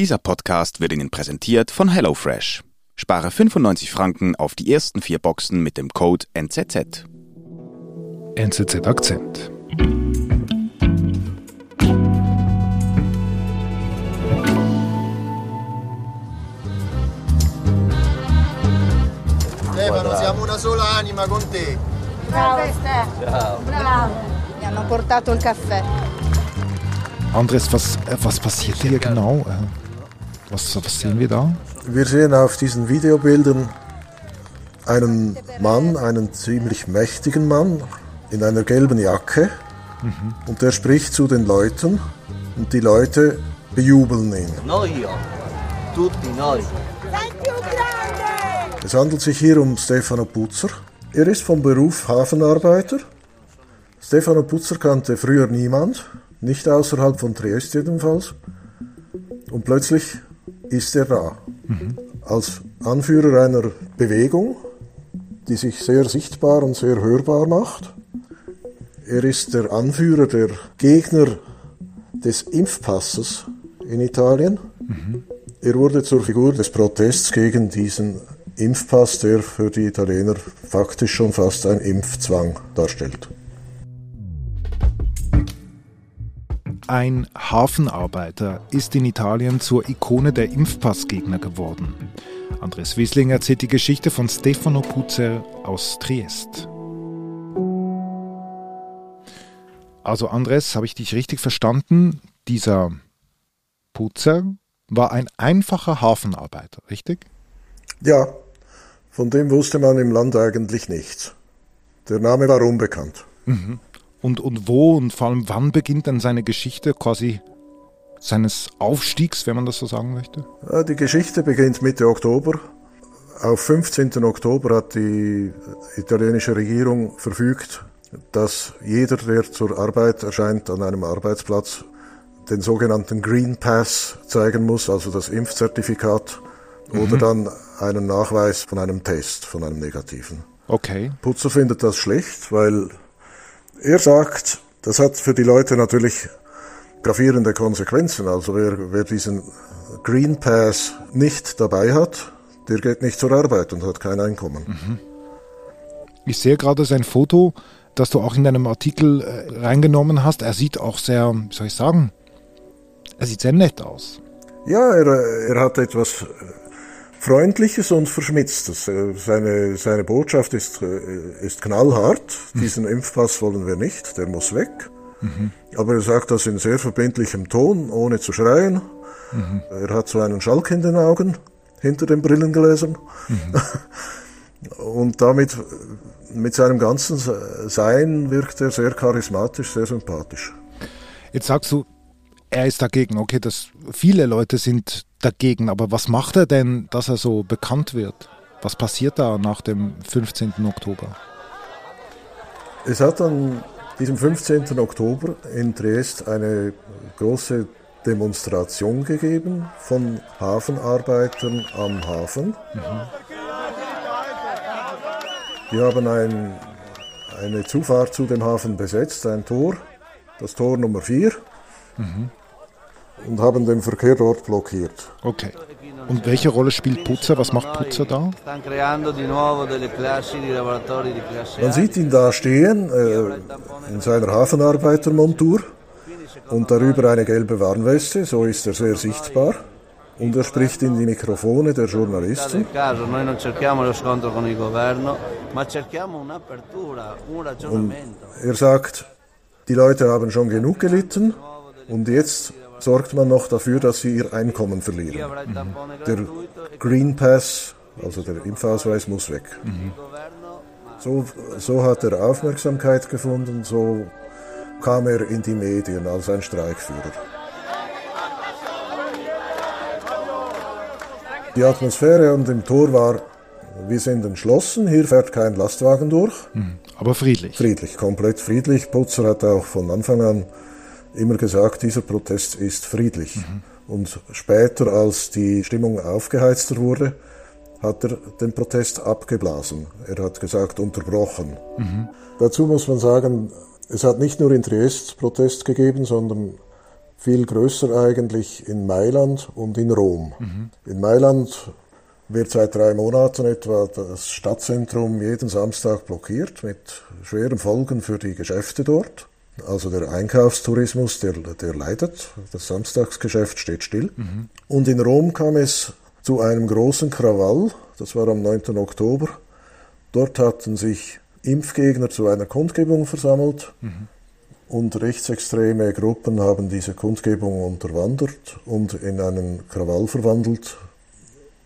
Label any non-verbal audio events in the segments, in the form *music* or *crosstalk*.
Dieser Podcast wird Ihnen präsentiert von HelloFresh. Spare 95 Franken auf die ersten vier Boxen mit dem Code NZZ. NZZ Akzent. Stefano, siamo una sola anima con te. Ciao Ste. Ciao. Bravo. Mi hanno portato il caffè. Andres, was, äh, was passiert hier genau? Was, was sehen wir da? Wir sehen auf diesen Videobildern einen Mann, einen ziemlich mächtigen Mann in einer gelben Jacke und der spricht zu den Leuten und die Leute bejubeln ihn. Es handelt sich hier um Stefano Putzer. Er ist vom Beruf Hafenarbeiter. Stefano Putzer kannte früher niemand, nicht außerhalb von Triest jedenfalls. Und plötzlich ist er da. Als Anführer einer Bewegung, die sich sehr sichtbar und sehr hörbar macht. Er ist der Anführer der Gegner des Impfpasses in Italien. Er wurde zur Figur des Protests gegen diesen Impfpass, der für die Italiener faktisch schon fast ein Impfzwang darstellt. Ein Hafenarbeiter ist in Italien zur Ikone der Impfpassgegner geworden. Andres Wiesling erzählt die Geschichte von Stefano Puzzer aus Triest. Also Andres, habe ich dich richtig verstanden? Dieser Putzer war ein einfacher Hafenarbeiter, richtig? Ja, von dem wusste man im Land eigentlich nichts. Der Name war unbekannt. Und, und wo und vor allem wann beginnt dann seine Geschichte quasi seines Aufstiegs, wenn man das so sagen möchte? Die Geschichte beginnt Mitte Oktober. Auf 15. Oktober hat die italienische Regierung verfügt, dass jeder, der zur Arbeit erscheint an einem Arbeitsplatz, den sogenannten Green Pass zeigen muss, also das Impfzertifikat, oder dann einen Nachweis von einem Test, von einem negativen. Okay. Putzer findet das schlecht, weil er sagt, das hat für die Leute natürlich gravierende Konsequenzen. Also wer, wer diesen Green Pass nicht dabei hat, der geht nicht zur Arbeit und hat kein Einkommen. Ich sehe gerade sein Foto, das du auch in deinem Artikel äh, reingenommen hast. Er sieht auch sehr, wie soll ich sagen, er sieht sehr nett aus. Ja, er, er hat etwas Freundliches und Verschmitztes. Äh, Seine, seine Botschaft ist, äh, ist knallhart. Diesen Impfpass wollen wir nicht, der muss weg. Aber er sagt das in sehr verbindlichem Ton, ohne zu schreien. Er hat so einen Schalk in den Augen, hinter den Brillengläsern. *laughs* Und damit, mit seinem ganzen Sein wirkt er sehr charismatisch, sehr sympathisch. Jetzt sagst du, er ist dagegen. Okay, das, viele Leute sind dagegen, aber was macht er denn, dass er so bekannt wird? Was passiert da nach dem 15. Oktober? Es hat an diesem 15. Oktober in Triest eine große Demonstration gegeben von Hafenarbeitern am Hafen. Die haben ein, eine Zufahrt zu dem Hafen besetzt, ein Tor, das Tor Nummer 4, und haben den Verkehr dort blockiert. Okay. Und welche Rolle spielt Putzer? Was macht Putzer da? Man sieht ihn da stehen äh, in seiner Hafenarbeitermontur und darüber eine gelbe Warnweste, so ist er sehr sichtbar. Und er spricht in die Mikrofone der Journalisten. Nel caso noi non cerchiamo lo scontro con il governo, ma cerchiamo un'apertura, un ragionamento. Er sagt, die Leute haben schon genug gelitten und jetzt sorgt man noch dafür, dass sie ihr Einkommen verlieren. tampone Der Green Pass, also der Impfausweis, muss weg. governo So, so hat er Aufmerksamkeit gefunden, so kam er in die Medien als ein Streikführer. Die Atmosphäre an dem Tor war, wir sind entschlossen, hier fährt kein Lastwagen durch. Aber friedlich. Friedlich, komplett friedlich. Putzer hat auch von Anfang an immer gesagt, dieser Protest ist friedlich. Und später, als die Stimmung aufgeheizter wurde, hat er den Protest abgeblasen. Er hat gesagt, unterbrochen. Dazu muss man sagen, es hat nicht nur in Triest Protest gegeben, sondern viel größer eigentlich in Mailand und in Rom. Mhm. In Mailand wird seit drei Monaten etwa das Stadtzentrum jeden Samstag blockiert mit schweren Folgen für die Geschäfte dort. Also der Einkaufstourismus, der, der leidet, das Samstagsgeschäft steht still. Mhm. Und in Rom kam es zu einem großen Krawall, das war am 9. Oktober. Dort hatten sich Impfgegner zu einer Kundgebung versammelt mhm. und rechtsextreme Gruppen haben diese Kundgebung unterwandert und in einen Krawall verwandelt.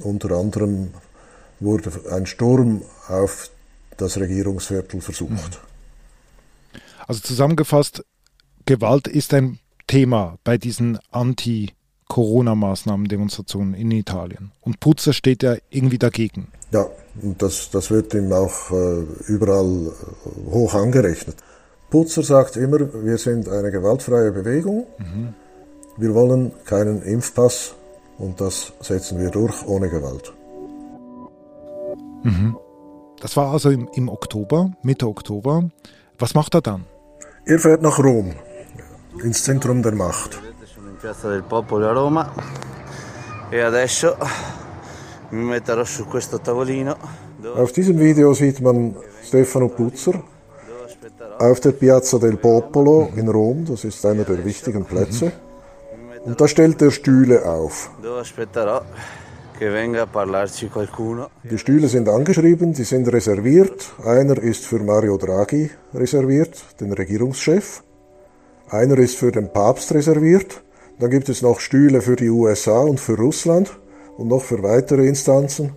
Unter anderem wurde ein Sturm auf das Regierungsviertel versucht. Mhm. Also zusammengefasst, Gewalt ist ein Thema bei diesen Anti-Corona-Maßnahmen, Demonstrationen in Italien. Und Putzer steht ja irgendwie dagegen. Ja, und das, das wird ihm auch äh, überall äh, hoch angerechnet. Putzer sagt immer, wir sind eine gewaltfreie Bewegung. Mhm. Wir wollen keinen Impfpass und das setzen wir durch ohne Gewalt. Mhm. Das war also im, im Oktober, Mitte Oktober. Was macht er dann? Er fährt nach Rom, ins Zentrum der Macht. Piazza del Popolo a Roma e adesso mi metterò su questo tavolino. Auf diesem Video sieht man Stefano Puzzer auf der Piazza del Popolo in Rom, das ist einer der wichtigen Plätze. Und da stellt er Stühle auf. Die Stühle sind angeschrieben, die sind reserviert. Einer ist für Mario Draghi reserviert, den Regierungschef. Einer ist für den Papst reserviert. Dann gibt es noch Stühle für die USA und für Russland und noch für weitere Instanzen.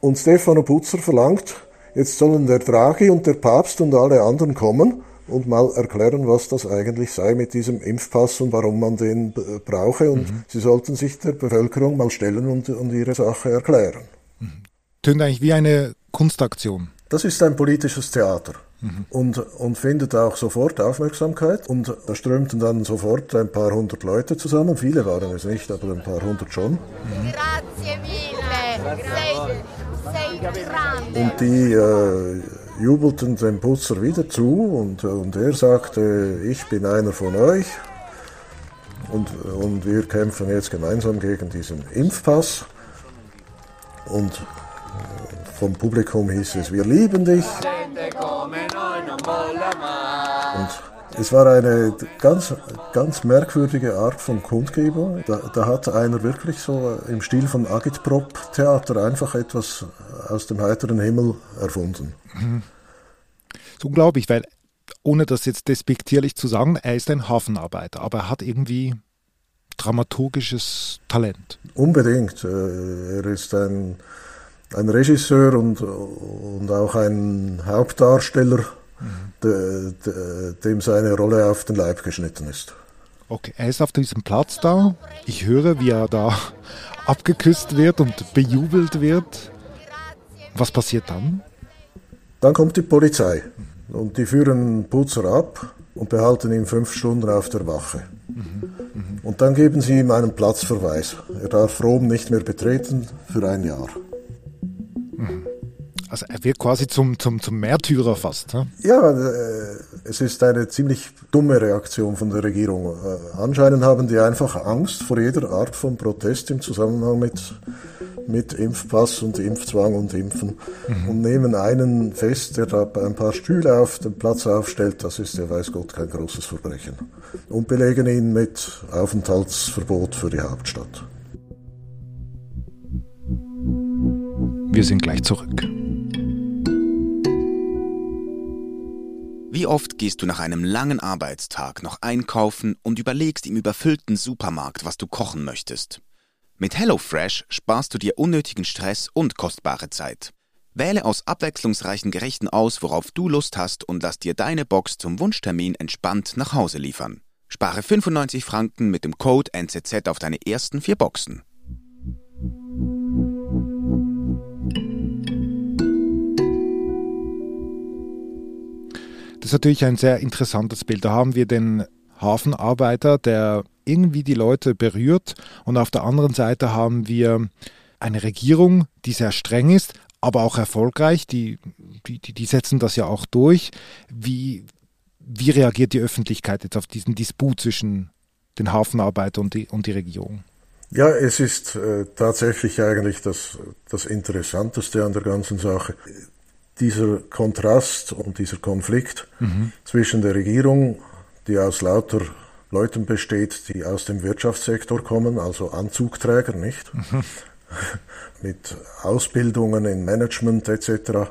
Und Stefano Putzer verlangt, jetzt sollen der Draghi und der Papst und alle anderen kommen und mal erklären, was das eigentlich sei mit diesem Impfpass und warum man den brauche. Und mhm. sie sollten sich der Bevölkerung mal stellen und, und ihre Sache erklären. Mhm. Tönt eigentlich wie eine Kunstaktion. Das ist ein politisches Theater mhm. und, und findet auch sofort Aufmerksamkeit. Und da strömten dann sofort ein paar hundert Leute zusammen. Viele waren es nicht, aber ein paar hundert schon. Mhm. Grazie mille. Sei, sei und die äh, jubelten dem Putzer wieder zu und, und er sagte, ich bin einer von euch und, und wir kämpfen jetzt gemeinsam gegen diesen Impfpass. Und vom Publikum hieß es, wir lieben dich. Es war eine ganz, ganz merkwürdige Art von Kundgebung. Da, da hat einer wirklich so im Stil von Agitprop-Theater einfach etwas aus dem heiteren Himmel erfunden. Mhm. So unglaublich, weil ohne das jetzt despektierlich zu sagen, er ist ein Hafenarbeiter, aber er hat irgendwie dramaturgisches Talent. Unbedingt. Äh, er ist ein, ein Regisseur und, und auch ein Hauptdarsteller de, de, dem seine Rolle auf den Leib geschnitten ist. Okay, er ist auf diesem Platz da. Ich höre, wie er da abgeküsst wird und bejubelt wird. Was passiert dann? Dann kommt die Polizei und die führen Putzer ab und behalten ihn fünf Stunden auf der Wache. Und dann geben sie ihm einen Platzverweis. Er darf Rom nicht mehr betreten für ein Jahr. Also er wird quasi zum, zum, zum Märtyrer fast. He? Ja, äh, es ist eine ziemlich dumme Reaktion von der Regierung. Äh, anscheinend haben die einfach Angst vor jeder Art von Protest im Zusammenhang mit, mit Impfpass und Impfzwang und Impfen mhm. und nehmen einen fest, der da ein paar Stühle auf dem Platz aufstellt. Das ist ja weiß Gott kein großes Verbrechen. Und belegen ihn mit Aufenthaltsverbot für die Hauptstadt. Wir sind gleich zurück. Wie oft gehst du nach einem langen Arbeitstag noch einkaufen und überlegst im überfüllten Supermarkt, was du kochen möchtest? Mit HelloFresh sparst du dir unnötigen Stress und kostbare Zeit. Wähle aus abwechslungsreichen Gerichten aus, worauf du Lust hast und lass dir deine Box zum Wunschtermin entspannt nach Hause liefern. Spare 95 Franken mit dem Code NZZ auf deine ersten vier Boxen. Das ist natürlich ein sehr interessantes Bild. Da haben wir den Hafenarbeiter, der irgendwie die Leute berührt und auf der anderen Seite haben wir eine Regierung, die sehr streng ist, aber auch erfolgreich. Die, die, die setzen das ja auch durch. Wie, wie reagiert die Öffentlichkeit jetzt auf diesen Disput zwischen, den Hafenarbeiter und die, und die Regierung? Ja, es ist äh, tatsächlich eigentlich das, das Interessanteste an der ganzen Sache. Dieser Kontrast und dieser Konflikt mhm. zwischen der Regierung, die aus lauter Leuten besteht, die aus dem Wirtschaftssektor kommen, also Anzugträger, nicht? Mhm. *laughs* Mit Ausbildungen in Management etc.,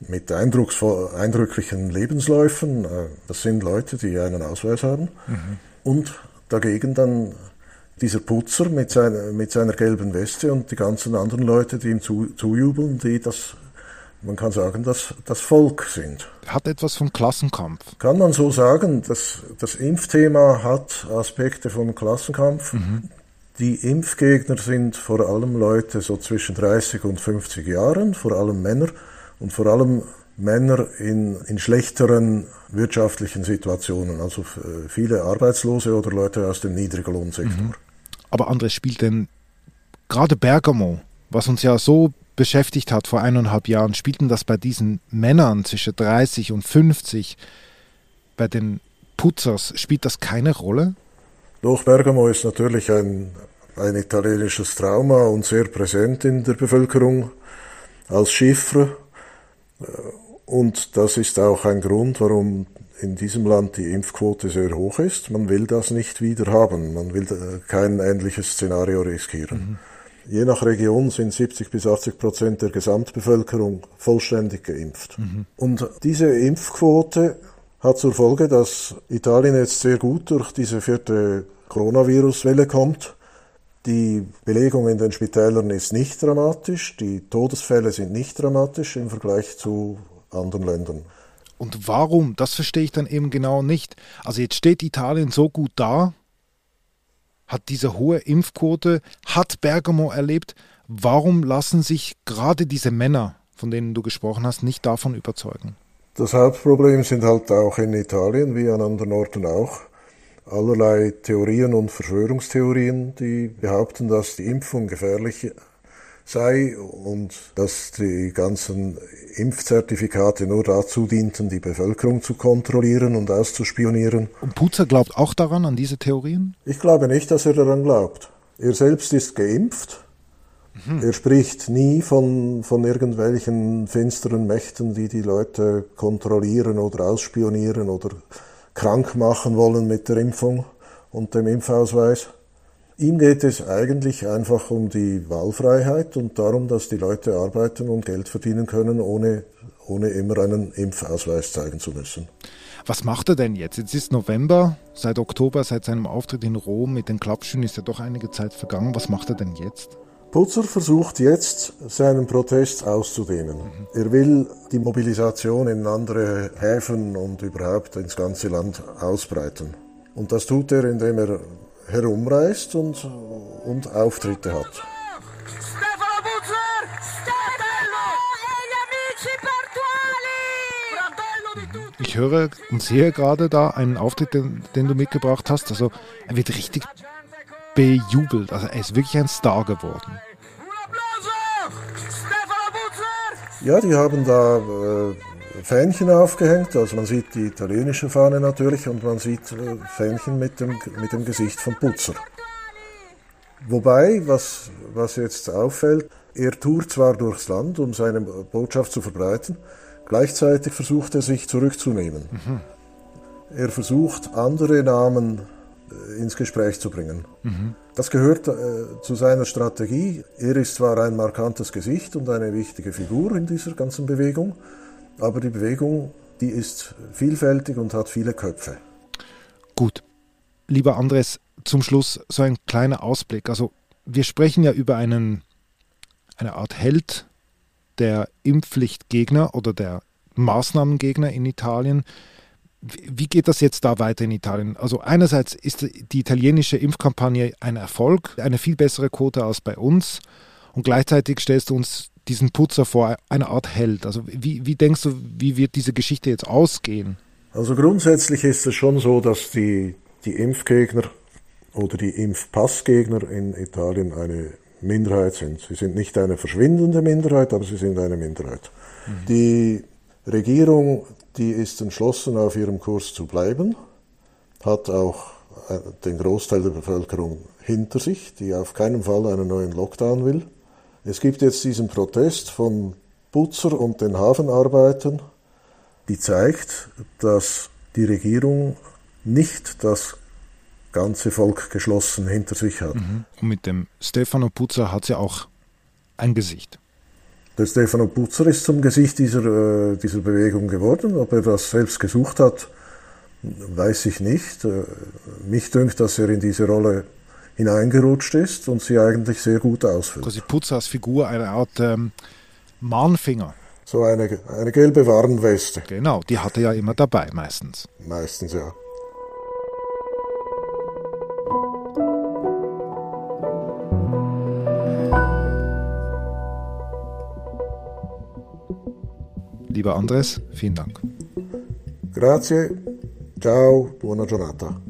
mit eindrücklichen Lebensläufen. Äh, das sind Leute, die einen Ausweis haben. Mhm. Und dagegen dann dieser Putzer mit, seiner, mit seiner gelben Weste und die ganzen anderen Leute, die ihm zu, zujubeln, die das, man kann sagen, das, das Volk sind. Hat etwas von Klassenkampf. Kann man so sagen. Das, das Impfthema hat Aspekte von Klassenkampf. Mhm. Die Impfgegner sind vor allem Leute so zwischen 30 und 50 Jahren, vor allem Männer und vor allem Männer in, in schlechteren wirtschaftlichen Situationen, also viele Arbeitslose oder Leute aus dem Niedriglohnsektor. Mhm. Aber Andres spielt denn gerade Bergamo, was uns ja so beschäftigt hat vor eineinhalb Jahren, spielten das bei diesen Männern zwischen 30 und 50, bei den Putzers, spielt das keine Rolle? Doch, Bergamo ist natürlich ein, ein italienisches Trauma und sehr präsent in der Bevölkerung als Chiffre. Und das ist auch ein Grund, warum in diesem Land die Impfquote sehr hoch ist. Man will das nicht wieder haben. Man will äh, kein ähnliches Szenario riskieren. Mhm. Je nach Region sind 70 bis 80 Prozent der Gesamtbevölkerung vollständig geimpft. Mhm. Und diese Impfquote hat zur Folge, dass Italien jetzt sehr gut durch diese vierte Coronavirus-Welle kommt. Die Belegung in den Spitälern ist nicht dramatisch, die Todesfälle sind nicht dramatisch im Vergleich zu anderen Ländern. Und warum? Das verstehe ich dann eben genau nicht. Also jetzt steht Italien so gut da, hat diese hohe Impfquote, hat Bergamo erlebt. Warum lassen sich gerade diese Männer, von denen du gesprochen hast, nicht davon überzeugen? Das Hauptproblem sind halt auch in Italien, wie an anderen Orten auch, allerlei Theorien und Verschwörungstheorien, die behaupten, dass die Impfung gefährlich sei und dass die ganzen Impfzertifikate nur dazu dienten, die Bevölkerung zu kontrollieren und auszuspionieren. Und Putzer glaubt auch daran, an diese Theorien? Ich glaube nicht, dass er daran glaubt. Er selbst ist geimpft. Mhm. Er spricht nie von, von irgendwelchen finsteren Mächten, die die Leute kontrollieren oder ausspionieren oder krank machen wollen mit der Impfung und dem Impfausweis. Ihm geht es eigentlich einfach um die Wahlfreiheit und darum, dass die Leute arbeiten und Geld verdienen können, ohne, ohne immer einen Impfausweis zeigen zu müssen. Was macht er denn jetzt? Jetzt ist November, seit Oktober, seit seinem Auftritt in Rom mit den Klappschuhen ist ja doch einige Zeit vergangen. Was macht er denn jetzt? Putzer versucht jetzt, seinen Protest auszudehnen. Mhm. Er will die Mobilisation in andere Häfen und überhaupt ins ganze Land ausbreiten. Und das tut er, indem er herumreist und, und Auftritte hat. Ich höre und sehe gerade da einen Auftritt, den, den, du mitgebracht hast. Also er wird richtig bejubelt. Also er ist wirklich ein Star geworden. Ja, die haben da äh, Fähnchen aufgehängt. Also man sieht die italienische Fahne natürlich und man sieht äh, Fähnchen mit dem, mit dem Gesicht von Putzer. Wobei, was, was jetzt auffällt, er tourt zwar durchs Land, um seine Botschaft zu verbreiten, gleichzeitig versucht er sich zurückzunehmen. Mhm. Er versucht, andere Namen äh, ins Gespräch zu bringen. Mhm. Das gehört äh, zu seiner Strategie. Er ist zwar ein markantes Gesicht und eine wichtige Figur in dieser ganzen Bewegung, aber die Bewegung, die ist vielfältig und hat viele Köpfe. Gut. Lieber Andres, zum Schluss so ein kleiner Ausblick. Also wir sprechen ja über einen, eine Art Held der Impfpflichtgegner oder der Maßnahmengegner in Italien. Wie geht das jetzt da weiter in Italien? Also einerseits ist die italienische Impfkampagne ein Erfolg, eine viel bessere Quote als bei uns. Und gleichzeitig stellst du uns diesen Putzer vor eine Art Held? Also wie, wie denkst du, wie wird diese Geschichte jetzt ausgehen? Also grundsätzlich ist es schon so, dass die, die Impfgegner oder die Impfpassgegner in Italien eine Minderheit sind. Sie sind nicht eine verschwindende Minderheit, aber sie sind eine Minderheit. Mhm. Die Regierung, die ist entschlossen, auf ihrem Kurs zu bleiben, hat auch den Großteil der Bevölkerung hinter sich, die auf keinen Fall einen neuen Lockdown will. Es gibt jetzt diesen Protest von Putzer und den Hafenarbeitern, die zeigt, dass die Regierung nicht das ganze Volk geschlossen hinter sich hat. Mhm. Und mit dem Stefano Putzer hat sie auch ein Gesicht. Der Stefano Putzer ist zum Gesicht dieser, äh, dieser Bewegung geworden. Ob er das selbst gesucht hat, weiß ich nicht. Äh, mich dünkt, dass er in diese Rolle hineingerutscht ist und sie eigentlich sehr gut ausfüllt. Quasi Putzer als Figur eine Art ähm, Mahnfinger. So eine, eine gelbe Warnweste. Genau, die hat er ja immer dabei, meistens. Meistens, ja. Lieber Andres, vielen Dank. Grazie, ciao, buona giornata.